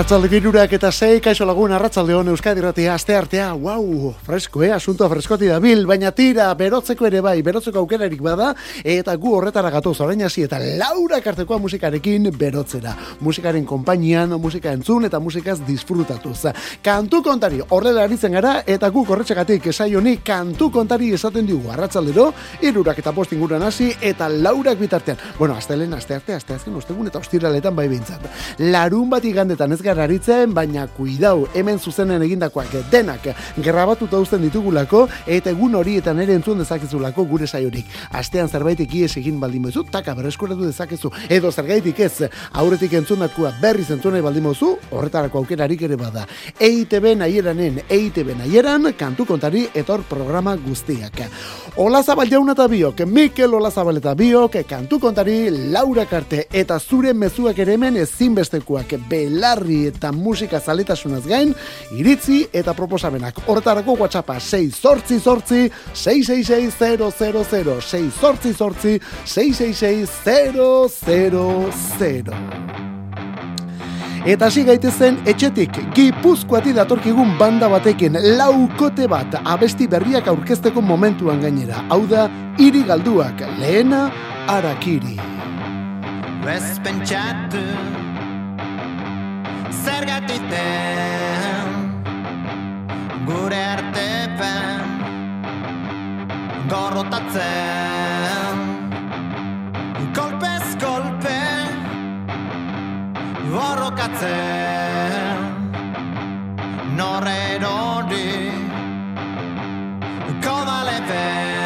Arratzalde girurak eta sei, kaixo lagun, arratzalde hon Euskadi ratia, aste artea, wow, fresko, eh, asunto freskoti da bil, baina tira, berotzeko ere bai, berotzeko aukerarik bada, eta gu horretara gatoz orain hasi eta laura kartekoa musikarekin berotzera. Musikaren konpainian, musika entzun eta musikaz disfrutatuz. Kantu kontari, horrela aritzen gara, eta gu korretxegatik esaioni kantu kontari esaten dugu arratzaldero, irurak eta postinguran hasi, eta laurak bitartean. Bueno, aste lehen, aste arte, aste azken, ostegun eta ostiraletan bai bintzat. Larun bat igandetan ez gara aritzen, baina kuidau, hemen zuzenen egindakoak denak grabatuta uzten ditugulako, eta egun horietan ere entzun dezakezulako gure saiorik. Astean zerbaitik ies egin baldin mozu, taka berreskuratu dezakezu, edo zergaitik ez, aurretik entzunakua berriz entzunai baldin mozu, horretarako aukerarik ere bada. EITB nahieranen, EITB nahieran, kantu kontari etor programa guztiak. Ola zabal jauna eta biok, Mikel Ola zabal eta biok, kantu kontari, Laura Karte, eta zure mezuak ere hemen ezinbestekoak, belarri eta musika zaletasunaz gain, iritzi eta proposamenak. Horretarako WhatsAppa 6 sortzi sortzi 666 6 sortzi sortzi 666 Eta hasi gaitezen etxetik Gipuzkoati datorkigun banda batekin laukote bat abesti berriak aurkezteko momentuan gainera. Hau da, iri galduak lehena arakiri. Ez zergatik gure artepen gorrotatzen? Kolpez kolpe borrokatzen. Norren hori kodalepen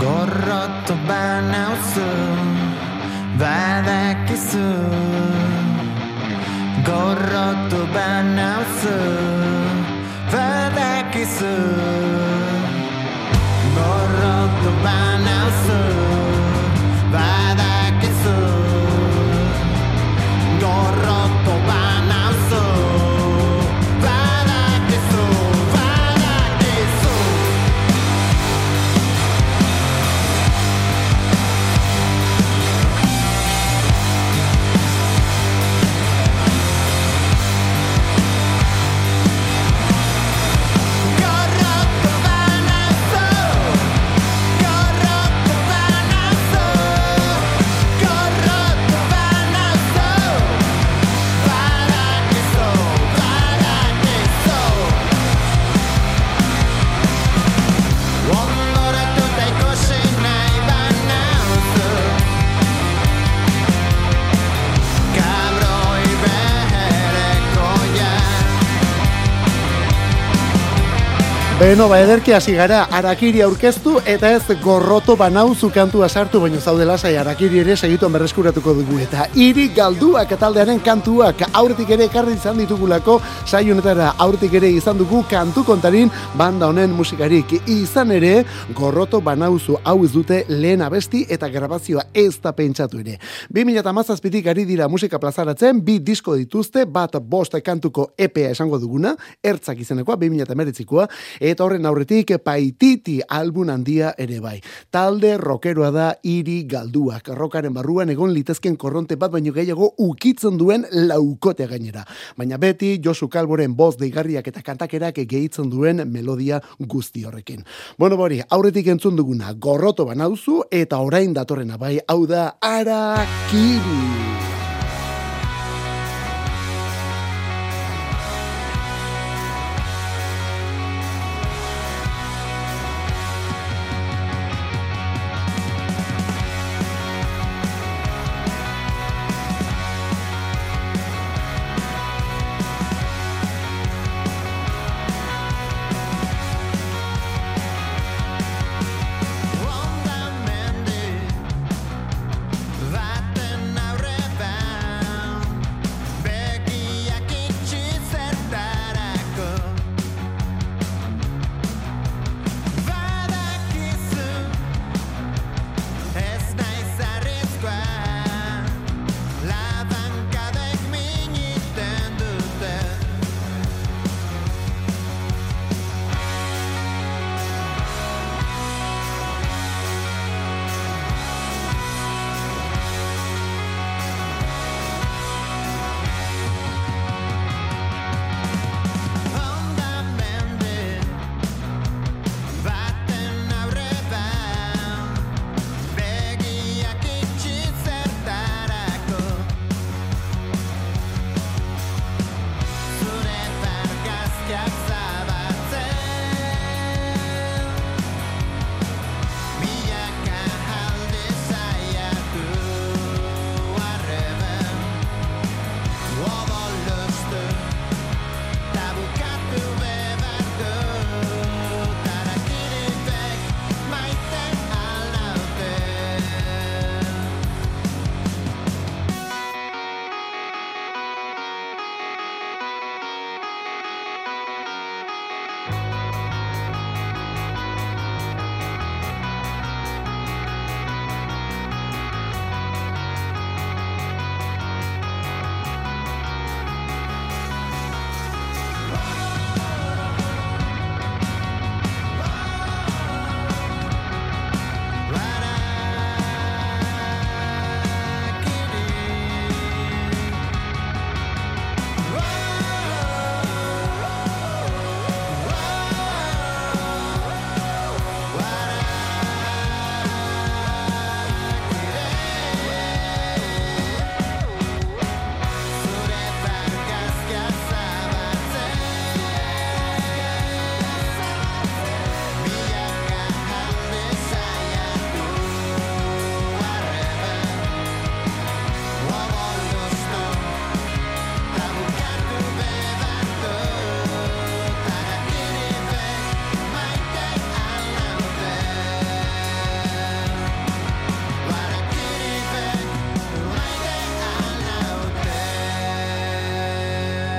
Gorrotto baina Badakizu Gorrotto baina Badakizu Gorrotto baina Beno, ba, ederki hasi gara, arakiri aurkeztu eta ez gorroto banauzu kantua sartu, baino zaude lasai arakiri ere segituan berreskuratuko dugu. Eta iri galduak taldearen kantuak aurretik ere ekarri izan ditugulako, saionetara aurretik ere izan dugu kantu kontarin banda honen musikarik. Izan ere, gorroto banauzu hau ez dute lehen abesti eta grabazioa ez da pentsatu ere. 2008 ari dira musika plazaratzen, bi disko dituzte, bat bost kantuko EPA esango duguna, ertzak izenekoa, 2008koa, eta horren aurretik paititi albun handia ere bai. Talde rokeroa da iri galduak. Rokaren barruan egon litezken korronte bat baino gehiago ukitzen duen laukote gainera. Baina beti Josu Kalboren boz deigarriak eta kantakerak gehitzen duen melodia guzti horrekin. Bueno, bori, aurretik entzun duguna gorroto banauzu eta orain datorrena bai, hau da Arakiri.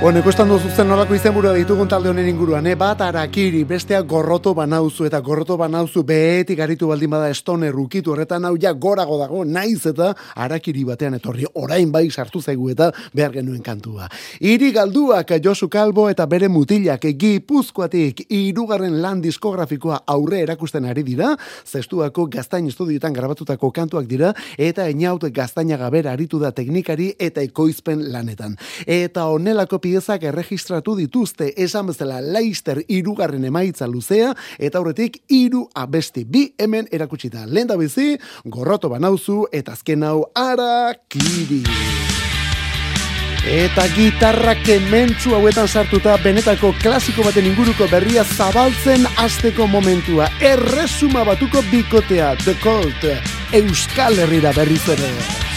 Bueno, ikusten duzu zen nolako izenburua ditugun talde honen inguruan, eh? bat arakiri, bestea gorroto banauzu, eta gorroto banauzu behetik aritu baldin bada estone rukitu horretan hau ja gorago dago, naiz eta arakiri batean etorri, orain bai sartu zaigu eta behar genuen kantua. Iri galduak Josu Kalbo eta bere mutilak gipuzkoatik irugarren lan diskografikoa aurre erakusten ari dira, zestuako gaztain estudioetan grabatutako kantuak dira, eta eniaut gaztainaga bera aritu da teknikari eta ekoizpen lanetan. Eta onelako piezak erregistratu dituzte esan bezala Leicester irugarren emaitza luzea eta aurretik hiru abesti bi hemen erakutsita. Lehen da bizi, gorroto banauzu eta azken hau ara kiri. Eta gitarra kementsu hauetan sartuta benetako klasiko baten inguruko berria zabaltzen azteko momentua. Erresuma batuko bikotea, The Colt, Euskal Herrira berriz ere.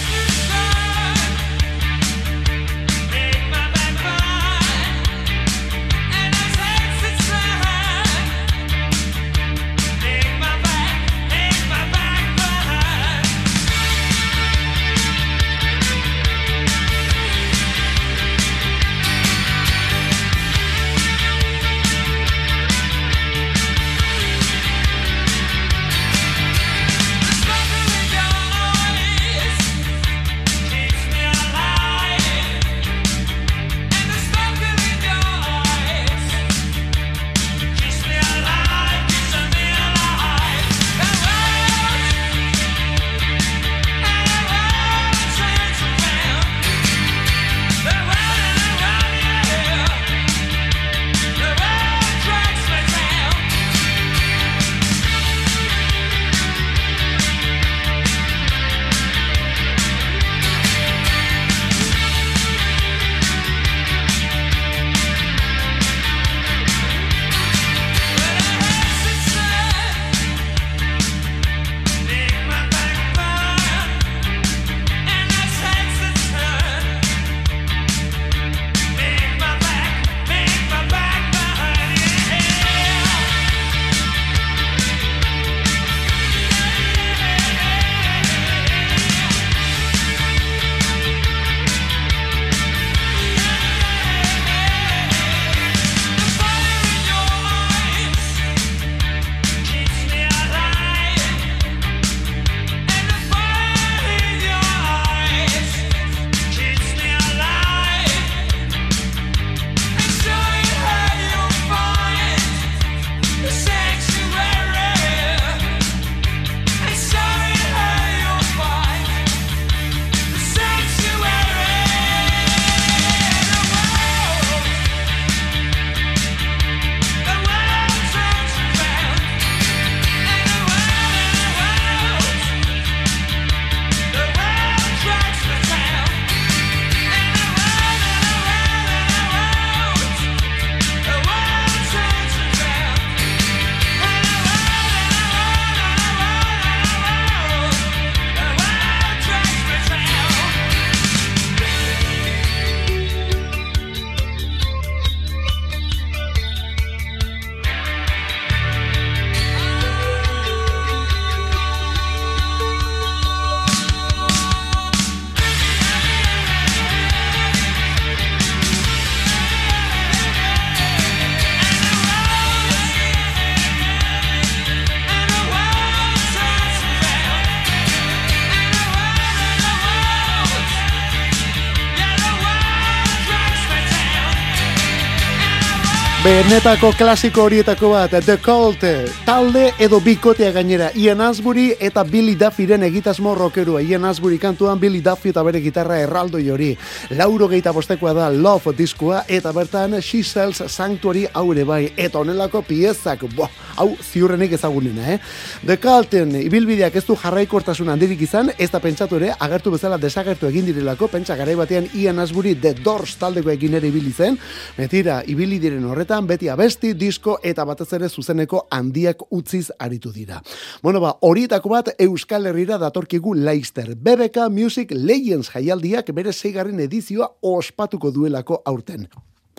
Benetako klasiko horietako bat, The Cult, talde edo bikotea gainera, Ian Asbury eta Billy Duffyren egitasmo rockerua. Ian Asbury kantuan Billy Duffy eta bere gitarra erraldo hori. Lauro geita bostekoa da Love diskoa eta bertan She Sells Sanctuary haure bai. Eta onelako piezak, bo, hau ziurrenik ezagunena, eh? The Culten, ibilbideak ez du jarraikortasun handirik izan, ez da pentsatu ere, agertu bezala desagertu egin direlako, pentsa garai batean Ian Asbury The Doors taldeko egin ere ibili zen, metira, ibili diren horretan, beti abesti, disko eta batez ere zuzeneko handiak utziz aritu dira. Bueno ba, horietako bat Euskal Herrira datorkigu Leister. BBK Music Legends jaialdiak bere zeigarren edizioa ospatuko duelako aurten.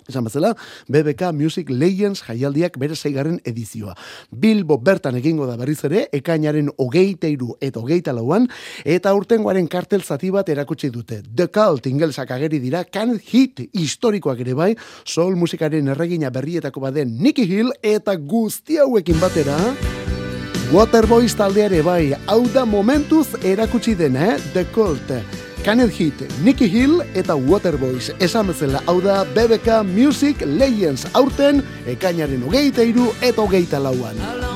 Esan bezala, BBK Music Legends jaialdiak bere zeigarren edizioa. Bilbo bertan egingo da berriz ere, ekainaren hogeita iru eta hogeita lauan, eta urtengoaren kartel zati bat erakutsi dute. The Cult ingelsak ageri dira, can hit historikoak ere bai, soul musikaren erregina berrietako baden Nicky Hill eta guzti hauekin batera... Waterboys taldeare bai, hau da momentuz erakutsi dena, eh? The Cult. Canet Hit, Nicky Hill eta Waterboys. Esan bezala, hau da BBK Music Legends aurten, ekainaren hogeita iru eta hogeita lauan.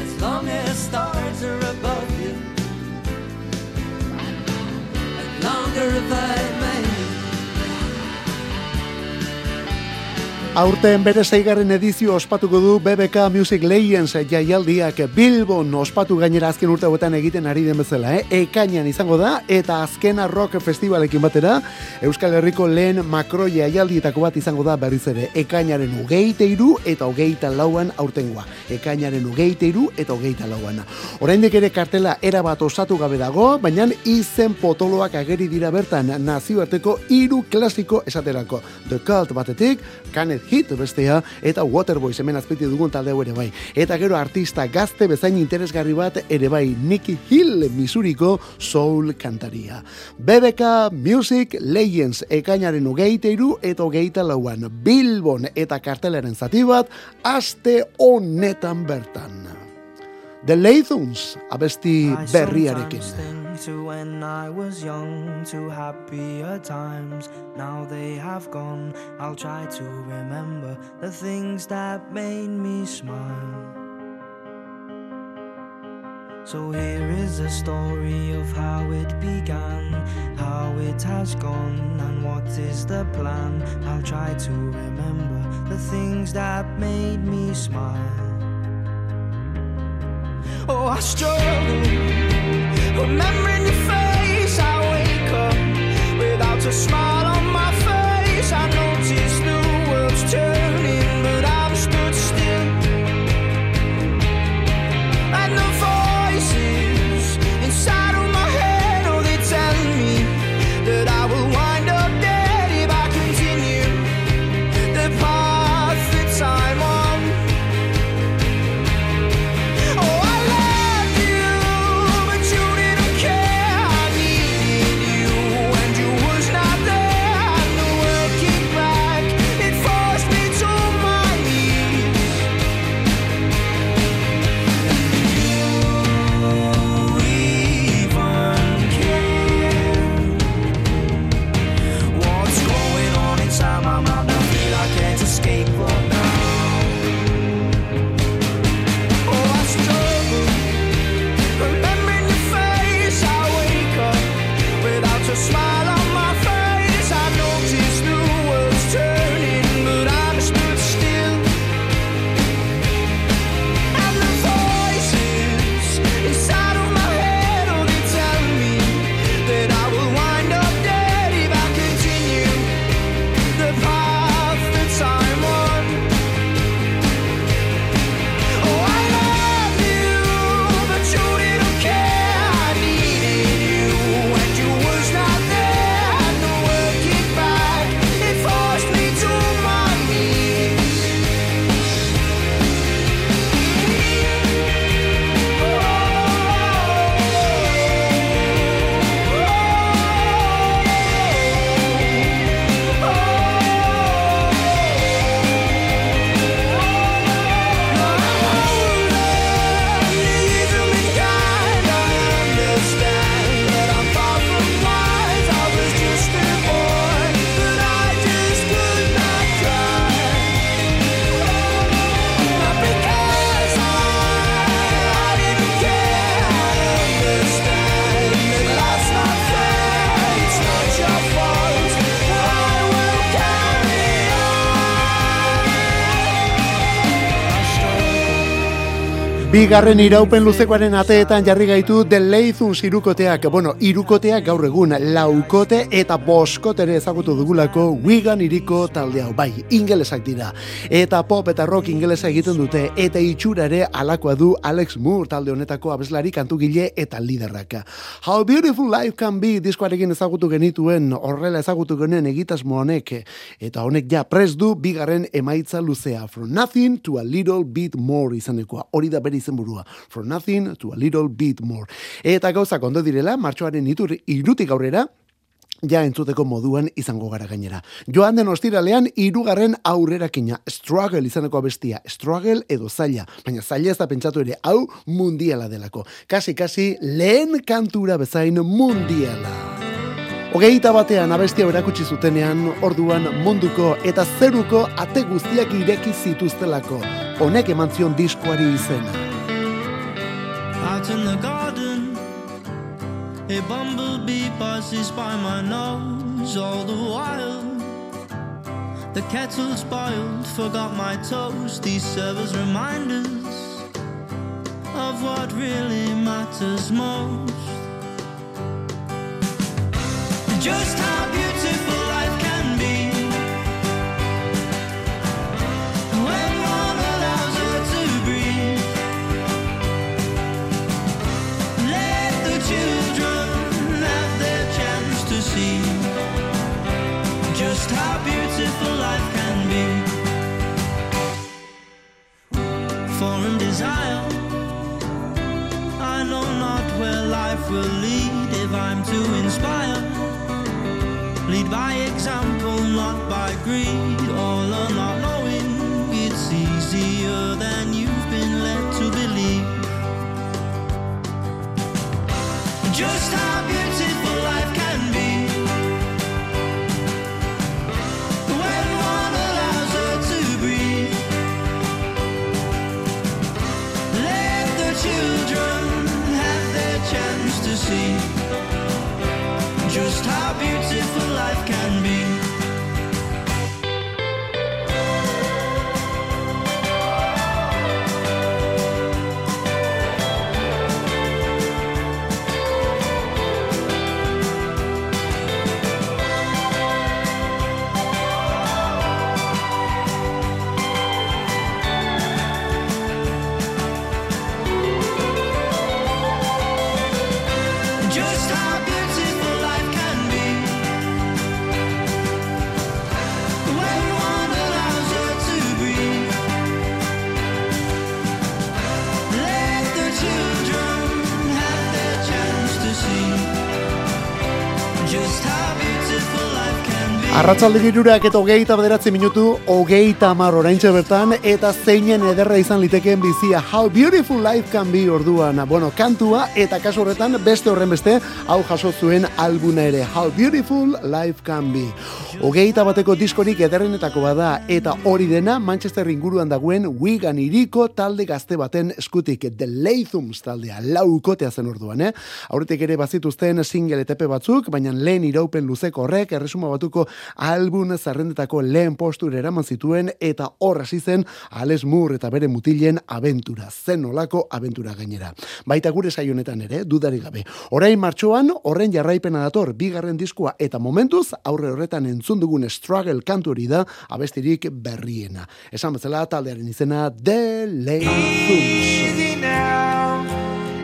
as long as Aurten bere zeigarren edizio ospatuko du BBK Music Legends jaialdiak Bilbon ospatu gainera azken urte hauetan egiten ari den bezala, eh? Ekainan izango da eta azkena rock festivalekin batera Euskal Herriko lehen makro jaialdietako bat izango da berriz ere Ekainaren ugeite iru eta ugeita lauan aurtengoa. Ekainaren ugeite iru eta ugeita lauan. Oraindik ere kartela era bat osatu gabe dago, baina izen potoloak ageri dira bertan nazioarteko hiru klasiko esaterako. The Cult batetik, Kanet Hit bestea eta Waterboys hemen azpiti dugun talde ere bai. Eta gero artista gazte bezain interesgarri bat ere bai Nicky Hill Misuriko soul kantaria. BBK Music Legends ekainaren ugeite iru eta ugeita lauan Bilbon eta kartelaren zati bat aste honetan bertan. The Lathuns abesti berriarekin. To when I was young, to happier times. Now they have gone. I'll try to remember the things that made me smile. So here is the story of how it began, how it has gone, and what is the plan. I'll try to remember the things that made me smile. Oh, I struggle Remembering your face, I wake up without a smile Bigarren iraupen luzekoaren ateetan jarri gaitu deleizun zirukoteak, bueno, irukoteak gaur egun, laukote eta boskotere ezagutu dugulako wigan iriko talde hau, bai, ingelesak dira. Eta pop eta rock ingelesa egiten dute, eta itxura ere alakoa du Alex Moore talde honetako abeslari kantugile eta liderrak. How Beautiful Life Can Be diskoarekin ezagutu genituen, horrela ezagutu genuen egitasmo honek, eta honek ja pres du bigarren emaitza luzea, From Nothing to a Little Bit More izanekoa, hori da beri izenburua. From nothing to a little bit more. Eta gauza kondo direla, martxoaren itur, irutik aurrera, ja entzuteko moduan izango gara gainera. Joan den ostiralean irugarren aurrerakina, struggle izaneko abestia, struggle edo zaila, baina zaila ez da pentsatu ere, hau mundiala delako. Kasi, kasi, lehen kantura bezain mundiala. Hogeita batean abestia berakutsi zutenean, orduan munduko eta zeruko ate guztiak ireki zituztelako. Honek eman zion diskoari izena. Out in the garden. A bumblebee buzzes by my nose all the while. The kettle's boiled, forgot my toast. These servers remind us of what really matters most. Just how Desire, I know not where life will lead if I'm to inspire. Lead by example, not by greed. All or not knowing, it's easier than you've been led to believe. Just how future's Arratzalde girurak eta hogeita bederatzi minutu, hogeita amar oraintxe bertan, eta zeinen ederra izan litekeen bizia, how beautiful life can be orduan. Bueno, kantua eta kasu horretan beste horren beste, hau jaso zuen albuna ere, how beautiful life can be. Hogeita bateko diskorik ederrenetako bada, eta hori dena Manchester inguruan dagoen Wigan iriko talde gazte baten eskutik, The Lathums taldea, laukotea zen orduan, eh? Aurretik ere bazituzten single etepe batzuk, baina lehen iraupen luzeko horrek, erresuma batuko album zerrendetako lehen postura eraman zituen eta hor hasi zen Alex Moore eta bere mutilen abentura, zen olako abentura gainera. Baita gure saionetan ere, dudari gabe. Orain martxoan, horren jarraipena dator, bigarren diskoa eta momentuz, aurre horretan entzun dugun struggle kantu hori da, abestirik berriena. Esan bezala, taldearen izena, The Lathums.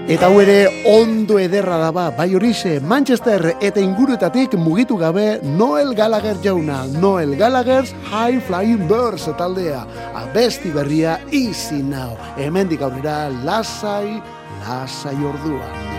Eta hau ere ondo ederra da ba, bai horixe, Manchester eta inguruetatik mugitu gabe Noel Gallagher jauna, Noel Gallagher's High Flying Birds taldea, abesti berria Easy Now, hemendik aurrera lasai, lasai orduan.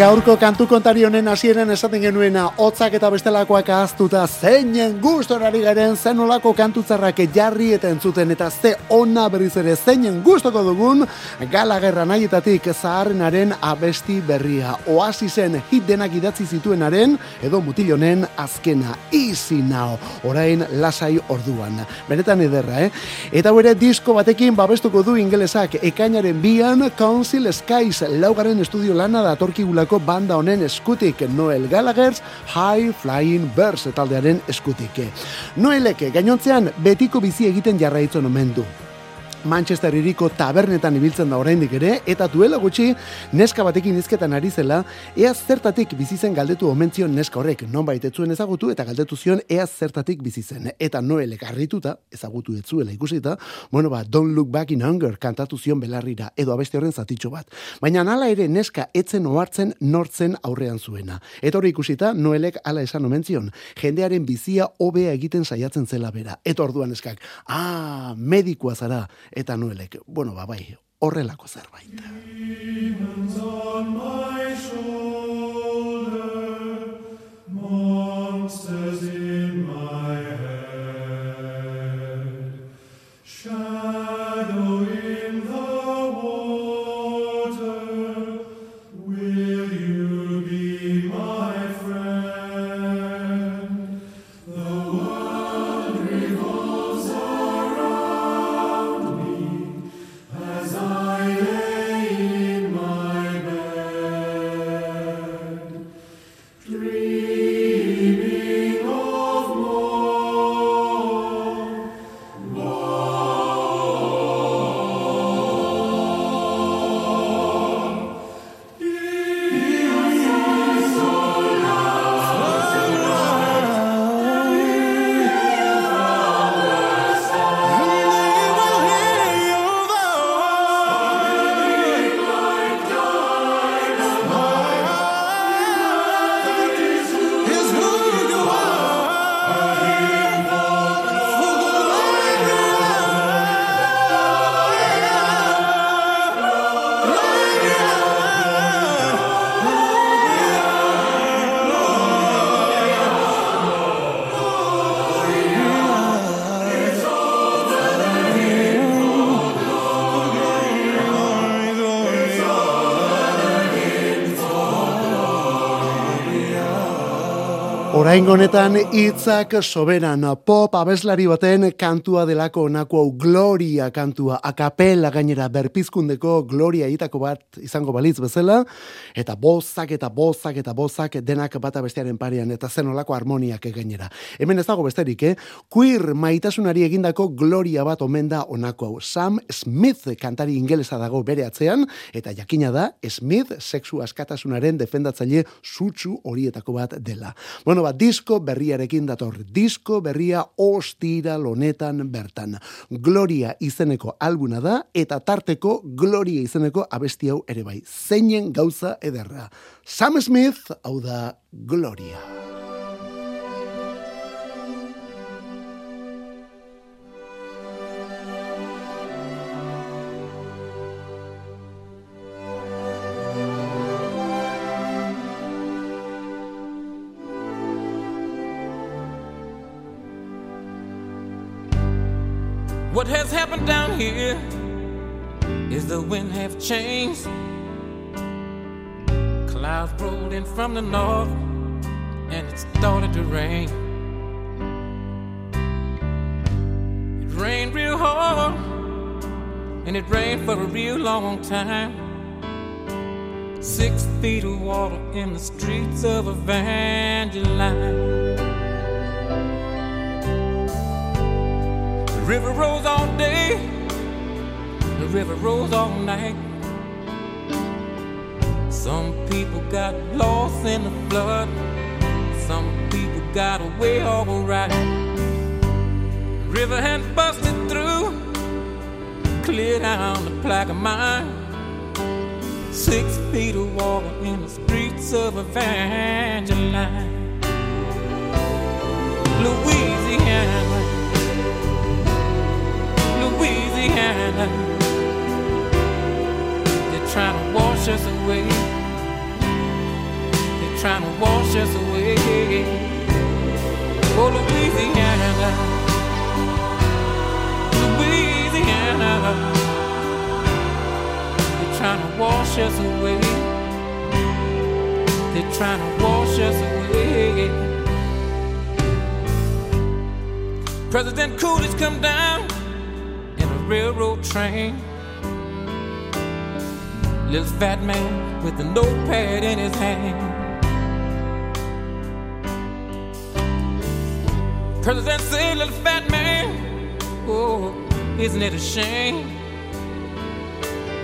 Gaurko kantu kontari honen hasieran esaten genuena hotzak eta bestelakoak ahaztuta zeinen gustorari garen zen olako kantutzarrak jarri eta entzuten eta ze ona berriz ere zeinen gustoko dugun galagerra nahietatik zaharrenaren abesti berria. Oasisen hit denak idatzi zituenaren edo mutilonen azkena easy now orain lasai orduan. Benetan ederra eh? Eta bere disko batekin babestuko du ingelesak ekainaren bian Council Skies laugarren estudio lana datorkigulako banda honen eskutik Noel Gallagher's High Flying Birds taldearen eskutik. Noelek gainontzean betiko bizi egiten jarraitzen omen du. Manchester iriko tabernetan ibiltzen da oraindik ere eta duela gutxi neska batekin hizketan ari zela ea zertatik bizi zen galdetu omentzion neska horrek. Nonbait etzuen ezagutu eta galdetu zion ea zertatik bizi zen. Eta Noel garrituta ezagutu etzuela ikusita bueno ba Don't Look Back in Hunger kantatu zion belarrira edo abeste horren zatitxo bat. Baina hala ere neska etzen ohartzen nortzen aurrean zuena. Eta hori ikusita Noelek hala esan omentzion jendearen bizia hobea egiten saiatzen zela bera. Eta orduan eskak ah medikua zara eta Noelek, bueno, ba, bai, horrelako zerbait. Monsters Oraingo honetan hitzak soberan pop abeslari baten kantua delako onako hau Gloria kantua akapela gainera berpizkundeko Gloria hitako bat izango balitz bezala eta bozak eta bozak eta bozak denak bata bestearen parean eta zen olako harmoniak gainera. Hemen ez dago besterik, eh? Queer maitasunari egindako Gloria bat omen da onako hau. Sam Smith kantari ingelesa dago bere atzean eta jakina da Smith sexu askatasunaren defendatzaile sutsu horietako bat dela. Bueno, bat, disko berriarekin dator. Disko berria ostira lonetan bertan. Gloria izeneko albuna da, eta tarteko Gloria izeneko abesti hau ere bai. Zeinen gauza ederra. Sam Smith, hau da Gloria. What has happened down here is the wind have changed. Clouds rolled in from the north and it started to rain. It rained real hard and it rained for a real long time. Six feet of water in the streets of Evangeline. River rose all day, the river rose all night. Some people got lost in the flood, some people got away alright. The river had busted through, cleared down the plaque of mine. Six feet of water in the streets of Evangeline, Louisiana. They're trying to wash us away. They're trying to wash us away. Oh, Louisiana, Louisiana. They're trying to wash us away. They're trying to wash us away. President Coolidge come down railroad train. Little fat man with a notepad in his hand. President said, little fat man, oh, isn't it a shame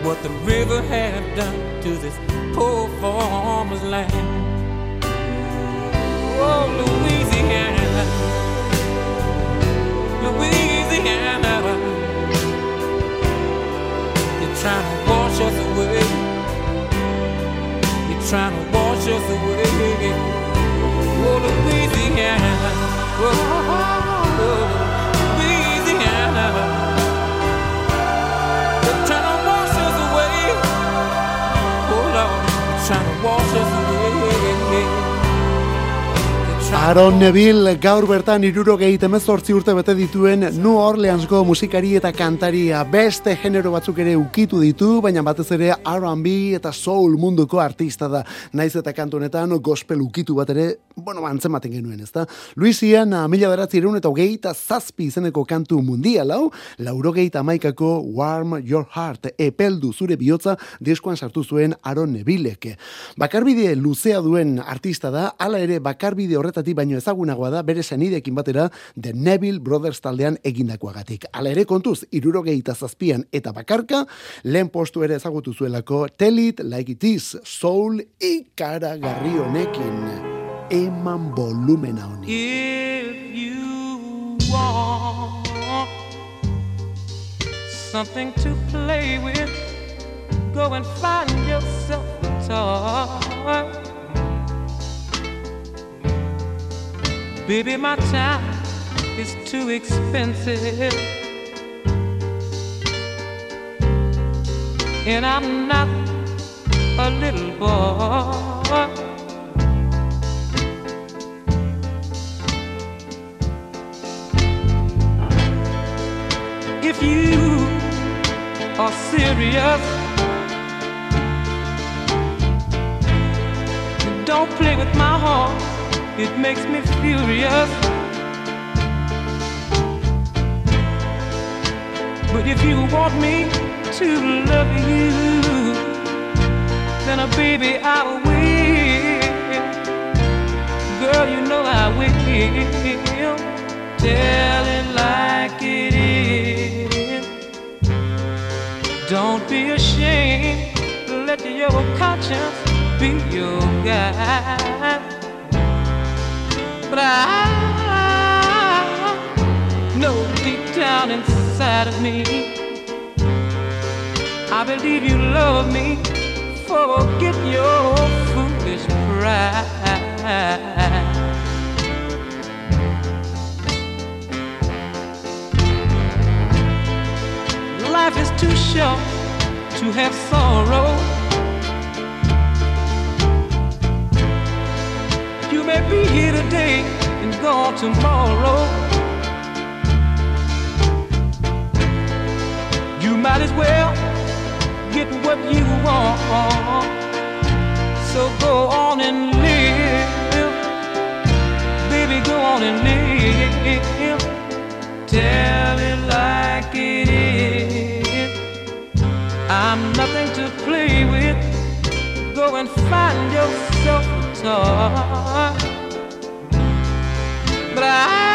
what the river have done to this poor farmer's land? Oh, Louisiana, Louisiana, trying to wash us away. You're trying to wash us away. Oh, Louisiana, Aaron Neville gaur bertan irurogei temezortzi urte bete dituen New Orleansko musikari eta kantaria beste genero batzuk ere ukitu ditu, baina batez ere R&B eta soul munduko artista da. Naiz eta kantu honetan gospel ukitu bat ere, bueno, antzematen genuen, ezta? Louisiana mila beratzi eta hogeita zazpi izeneko kantu mundial hau, laurogeita maikako Warm Your Heart, epeldu zure bihotza diskoan sartu zuen Aaron Nevillek. Bakarbide luzea duen artista da, hala ere bakarbide horretatik baino ezagunagoa da bere senidekin batera The Neville Brothers taldean egindakoagatik. Hala ere kontuz, irurogeita zazpian eta bakarka, lehen postu ere ezagutu zuelako Tell It Like It Is, soul ikaragarri honekin. Eman volumena honi. If you want something to play with, go and find yourself a toy. Baby, my time is too expensive. And I'm not a little boy. if you are serious. Don't play with my heart, it makes me furious. But if you want me to love you, then, uh, baby, I will. Girl, you know I will. Tell it like it is. Don't be ashamed. Let your conscience be your guide. But I know deep down inside of me, I believe you love me. Forget your foolish pride. Life is too short to have sorrow. May be here today and gone tomorrow. You might as well get what you want. So go on and live. Baby, go on and live. Tell it like it is. I'm nothing to play with. Go and find yourself But I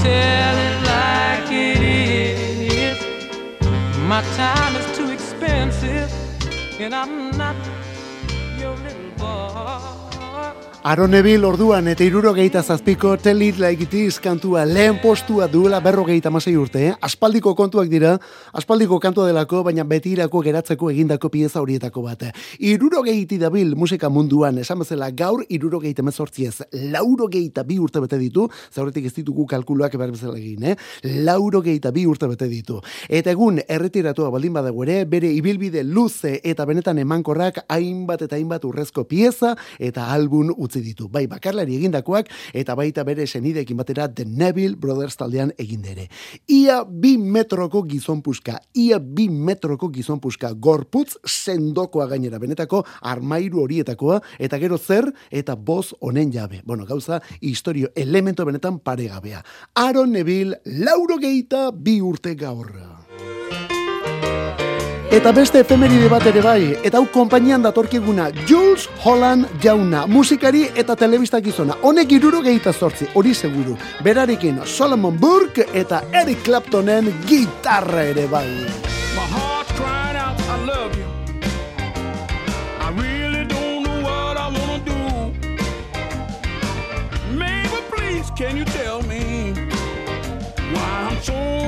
tell it like it is. My time is too expensive, and I'm not your little boy. Aronebil orduan eta irurogeita zazpiko Tell It Like It Is kantua lehen postua duela berrogeita masei urte, eh? Aspaldiko kontuak dira, aspaldiko kantua delako, baina betirako geratzeko egindako pieza horietako bat. Irurogeiti dabil musika munduan, esan bezala gaur irurogeita mezortziez, laurogeita bi urte bete ditu, zauretik ez ditugu kalkuluak behar bezala egin, eh? Laurogeita bi urte bete ditu. Eta egun erretiratua baldin badago ere, bere ibilbide luze eta benetan emankorrak hainbat eta hainbat urrezko pieza eta album utzi ditu. Bai bakarlari egindakoak eta baita bere senideekin batera The Neville Brothers taldean egin ere. Ia bi metroko gizon puska, ia bi metroko gizon puska, gorputz sendokoa gainera, benetako armairu horietakoa, eta gero zer, eta boz honen jabe. Bueno, gauza, historio elemento benetan paregabea. Aaron Neville, lauro geita bi urte gaurra. Eta beste efemeride bat ere bai, eta hau konpainian datorkiguna Jules Holland jauna, musikari eta telebista gizona. Honek iruro gehita zortzi, hori seguru. Berarekin Solomon Burke eta Eric Claptonen gitarra ere bai. My heart's crying out, I love you. I really don't know what I wanna do. Maybe please, can you tell me why I'm so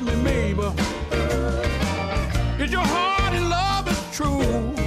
tell me, tell me, Mabel. Is your heart in love is true?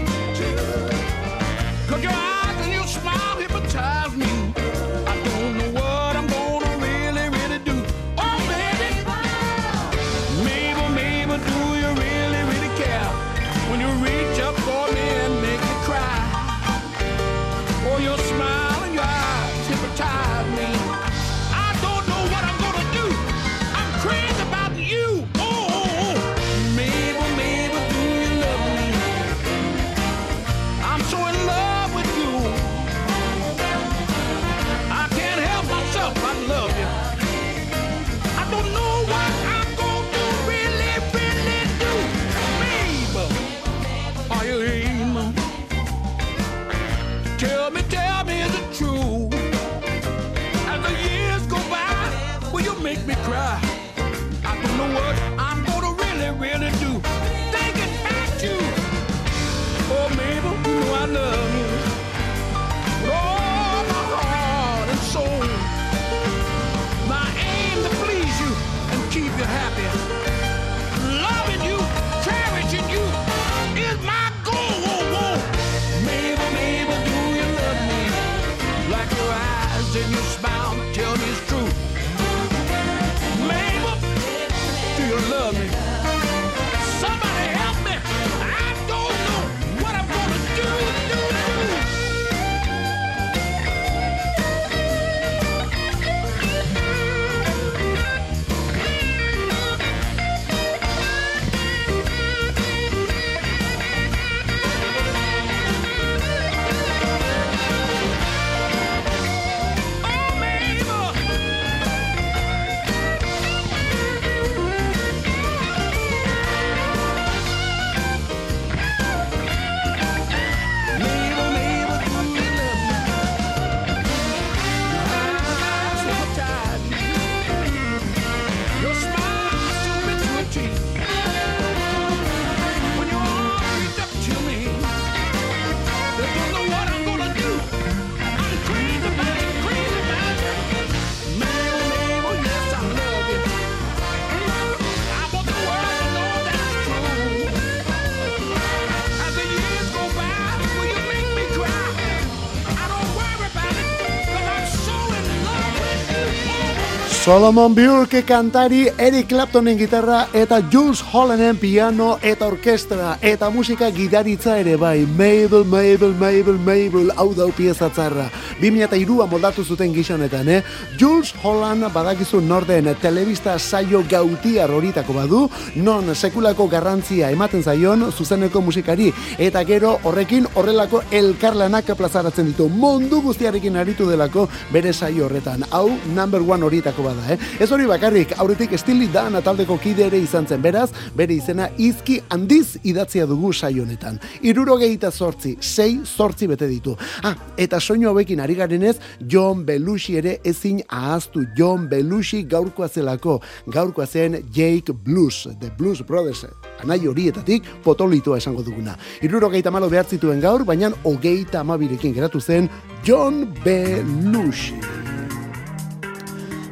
Solomon Burke kantari, Eric Claptonen gitarra eta Jules Hollanden piano eta orkestra eta musika gidaritza ere bai. Mabel, Mabel, Mabel, Mabel, hau dau pieza txarra. 2002a moldatu zuten gizonetan, eh? Jules Holland badakizu norden telebista saio gautiar horitako badu, non sekulako garrantzia ematen zaion zuzeneko musikari eta gero horrekin horrelako elkarlanak plazaratzen ditu mundu guztiarekin aritu delako bere saio horretan. Hau number one horietako bat bada, eh? Ez hori bakarrik, aurretik estili da taldeko kide ere izan zen beraz, bere izena izki handiz idatzia dugu saio honetan. Irurogeita sortzi, sei sortzi bete ditu. Ah, eta soinu hauekin ari garenez, John Belushi ere ezin ahaztu John Belushi gaurkoa zelako. Gaurkoa zen Jake Blues, The Blues Brothers, anai horietatik potolitua esango duguna. Irurogeita malo behar zituen gaur, baina hogeita amabirekin geratu zen John Belushi.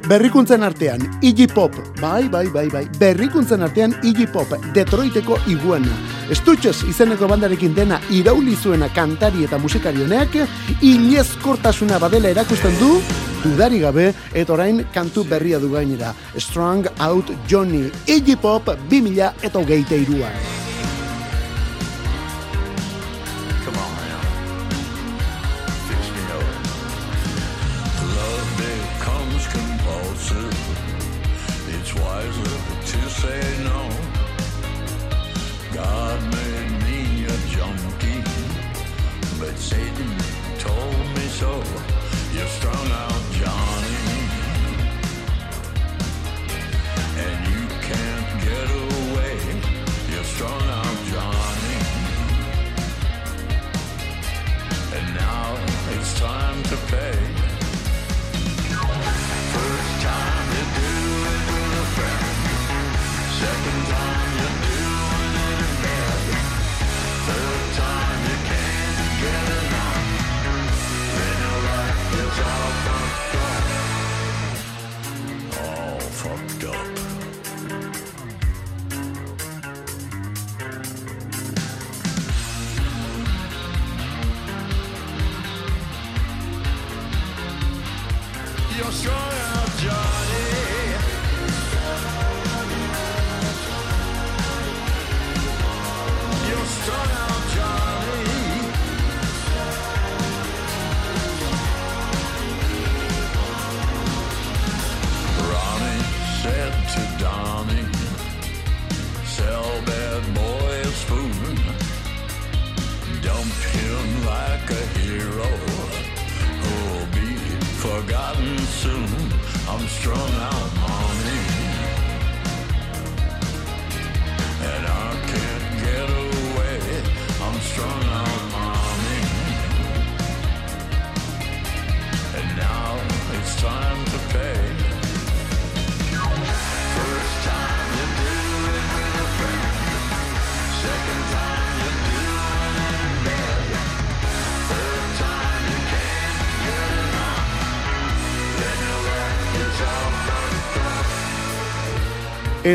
Berrikuntzen artean, Iggy Pop, bai, bai, bai, bai, berrikuntzen artean Iggy Pop, Detroiteko iguana. Estutxez izeneko bandarekin dena irauli zuena kantari eta musikari honeak, inezkortasuna badela erakusten du, dudari gabe, eta orain kantu berria du gainera. Strong Out Johnny, Iggy Pop, 2000 eta hogeita iruan.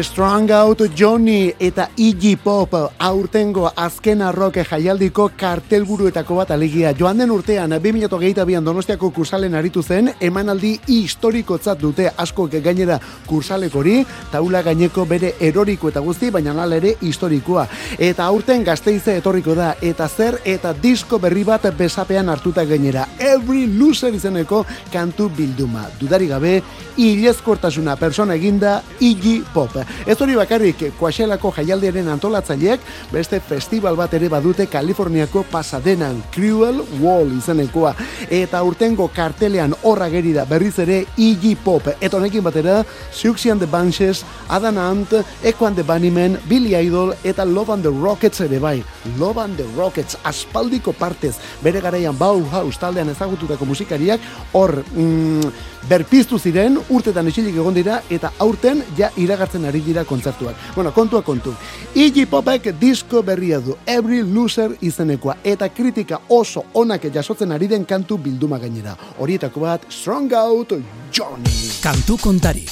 Strong Out Johnny eta Iggy Pop aurtengo azken arroke jaialdiko kartelburuetako bat alegia. Joan den urtean, 2008an donostiako kursalen aritu zen, emanaldi historikotzat dute asko gainera kursalek hori, taula gaineko bere eroriko eta guzti, baina nala ere historikoa. Eta aurten gazteize etorriko da, eta zer eta disko berri bat besapean hartuta gainera. Every Loser izeneko kantu bilduma. Dudari gabe, ilezkortasuna persona eginda Iggy Pop. Ez hori bakarrik, Coachelako jaialdiaren antolatzaileek beste festival bat ere badute Kaliforniako Pasadenan, Cruel Wall izenekoa. Eta urtengo kartelean horra geri da berriz ere Iggy Pop. Eta honekin batera, Siouxsie and the Banshees, Adam Ant, Echo and the Bunnymen, Billy Idol eta Love and the Rockets ere bai. Love and the Rockets, aspaldiko partez, bere garaian Bauhaus taldean ezagututako musikariak, hor mm, berpiztu ziren, urtetan isilik egon dira, eta aurten ja iragartzen ari dira kontzertuak. Bueno, kontua kontu. Iggy Popek disko berria du, Every Loser izenekoa, eta kritika oso onak jasotzen ari den kantu bilduma gainera. Horietako bat, Strong Out Johnny. Kantu kontari.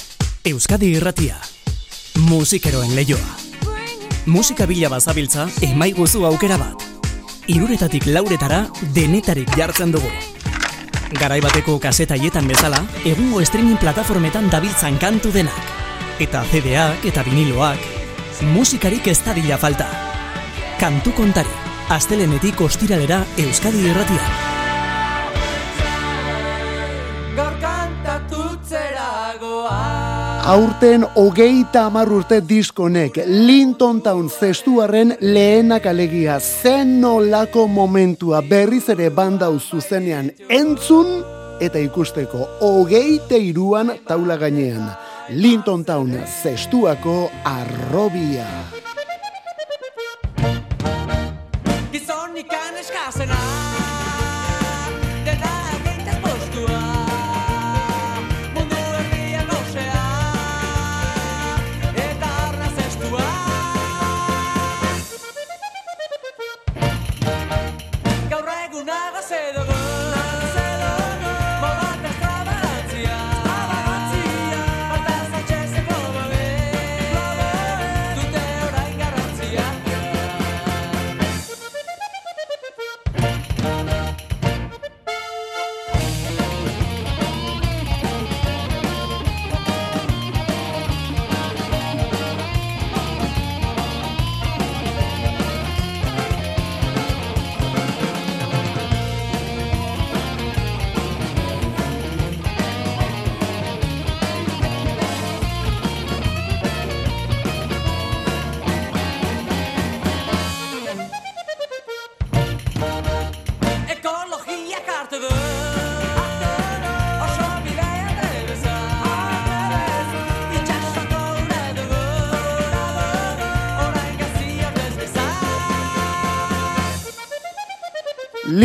Euskadi irratia. Musikeroen leioa. Musika bila bazabiltza, emaiguzu aukera bat. Iruretatik lauretara, denetarik jartzen dugu. Garai bateko kasetaietan bezala, egungo streaming plataformetan dabiltzan kantu denak. Eta CD-ak eta viniloak, musikarik ez dadila falta. Kantu kontari, astelenetik ostiralera Euskadi irratia. Aurten hogeita hamar urte diskonek Linton Town zestuaren lehenak alegia zen nolako momentua berriz ere bandau zuzenean entzun eta ikusteko hogeite iruan taula gainean. Linton Town zestuako arrobia.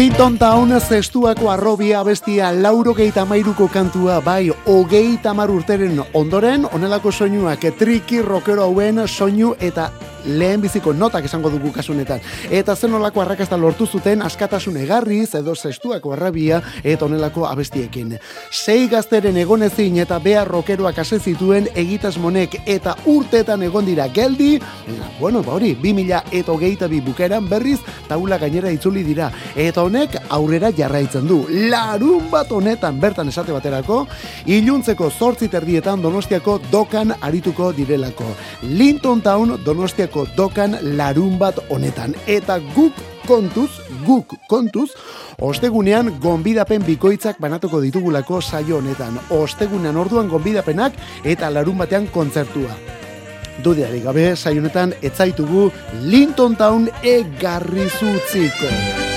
Linton Town zestuako arrobia bestia lauro geita mairuko kantua bai hogei tamar urteren ondoren onelako soinuak triki rockero hauen soinu eta lehen biziko notak esango dugu kasunetan. Eta zen olako arrakasta lortu zuten askatasun egarriz edo zestuako arrabia eta onelako abestiekin. Sei gazteren egonezin eta behar rokeroak ase zituen egitasmonek eta urteetan egon dira geldi, baina, bueno, ba hori, 2000 eta hogeita bi bukeran berriz taula gainera itzuli dira. Eta honek aurrera jarraitzen du. Larun bat honetan bertan esate baterako, iluntzeko zortzi terdietan donostiako dokan arituko direlako. Linton Town donostiako dokan larun bat honetan. Eta guk kontuz, guk kontuz, ostegunean gonbidapen bikoitzak banatuko ditugulako saio honetan. Ostegunean orduan gonbidapenak eta larun batean kontzertua. Dudeari gabe, saionetan etzaitugu Linton Town egarrizutziko.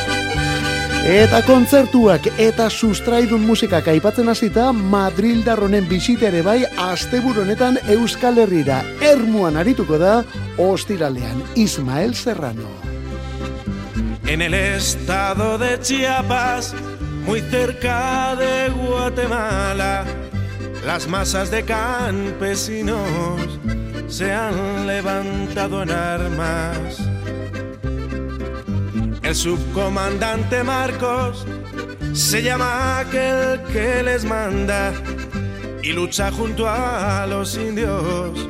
Eta kontzertuak eta sustraidun musikak aipatzen hasita Madrildarronen bisita ere bai asteburu honetan Euskal Herrira ermuan arituko da ostiralean Ismael Serrano. En el estado de Chiapas, muy cerca de Guatemala, las masas de campesinos se han levantado en armas. El subcomandante Marcos se llama aquel que les manda y lucha junto a los indios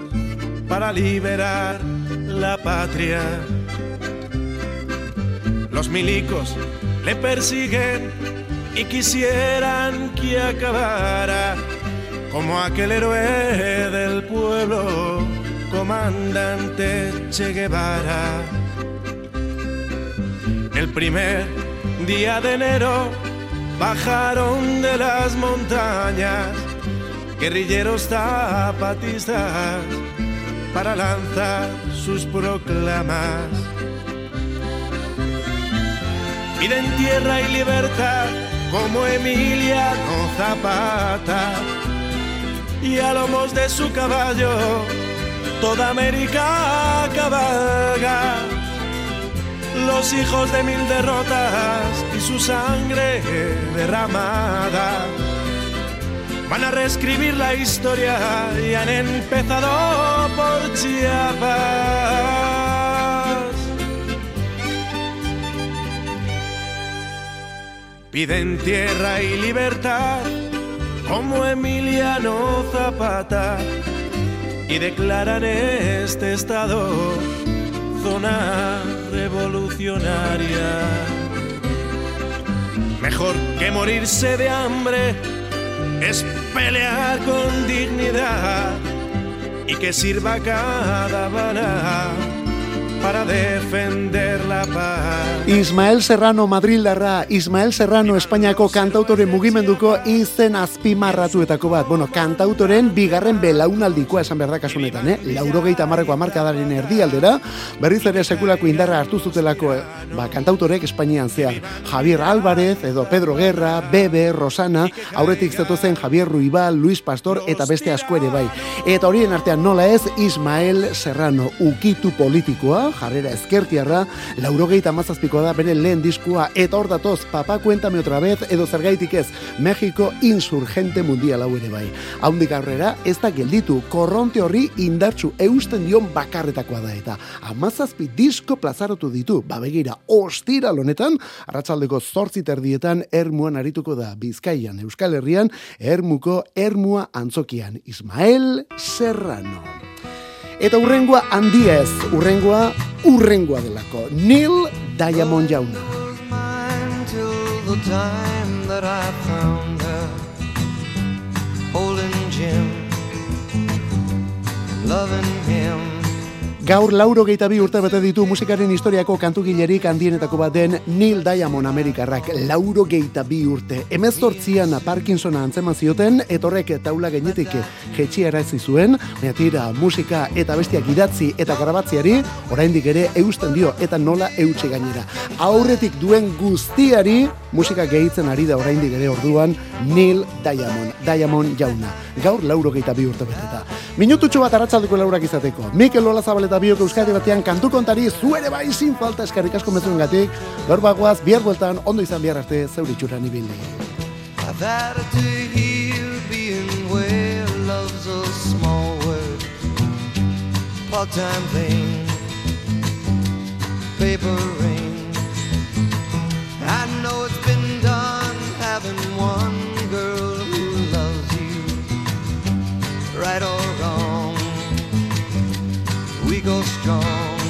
para liberar la patria. Los milicos le persiguen y quisieran que acabara como aquel héroe del pueblo, comandante Che Guevara. El primer día de enero bajaron de las montañas guerrilleros zapatistas para lanzar sus proclamas. Piden tierra y libertad como Emiliano Zapata y a lomos de su caballo toda América cabalga. Los hijos de mil derrotas y su sangre derramada van a reescribir la historia y han empezado por Chiapas. Piden tierra y libertad como Emiliano Zapata y declaran este estado zona revolucionaria. Mejor que morirse de hambre es pelear con dignidad y que sirva cada bala para defender la escapar. Ismael Serrano Madrildarra, Ismael Serrano Espainiako kantautore mugimenduko izen azpimarratuetako bat. Bueno, kantautoren bigarren belaunaldikoa esan behar da kasunetan, eh? Laurogeita marreko amarkadaren erdialdera, berriz ere sekulako indarra hartu zutelako, eh? ba, kantautorek Espainian zehar. Javier Álvarez, edo Pedro Guerra, Bebe, Rosana, aurretik zetozen Javier Ruibal, Luis Pastor, eta beste asko ere bai. Eta horien artean nola ez, Ismael Serrano, ukitu politikoa, jarrera ezkertiarra, laurogeita mazazpikoa da bere lehen diskua, eta hor datoz, papa kuentame otra vez, edo zergaitik ez, Mexiko insurgente mundial hau ere bai. Haundik aurrera, ez da gelditu, korronte horri indartsu eusten dion bakarretakoa da eta amazazpi disko plazaratu ditu, babegira, ostira honetan, arratsaldeko zortzi terdietan ermuan arituko da Bizkaian, Euskal Herrian, ermuko ermua antzokian, Ismael Serrano. Eta urrengoa handia ez, urrengoa urrengoa delako. Neil Diamond jauna. loving him. Gaur lauro geita bi urte bete ditu musikaren historiako kantugilerik handienetako bat den Neil Diamond Amerikarrak lauro geita bi urte. Emezortzian Parkinsona antzeman zioten, etorrek taula gainetik jetxi arazi zuen, baina tira musika eta bestiak idatzi eta grabatziari, oraindik ere eusten dio eta nola eutxe gainera. Aurretik duen guztiari musika gehitzen ari da oraindik ere orduan Neil Diamond, Diamond jauna. Gaur lauro geita bi urte beteta. Minututxo bat arratsaldeko laurak izateko. Mikel Lola Zabaleta biok Euskadi batean kantu kontari zuere bai sin falta eskarrik asko mezuen gatik. Gaur bagoaz, bihar bueltan, ondo izan bihar arte, zeuritxuran ibili. I've had to hear being where love's a small word, part-time thing, paper rain. one girl who loves you, right or wrong. We go strong.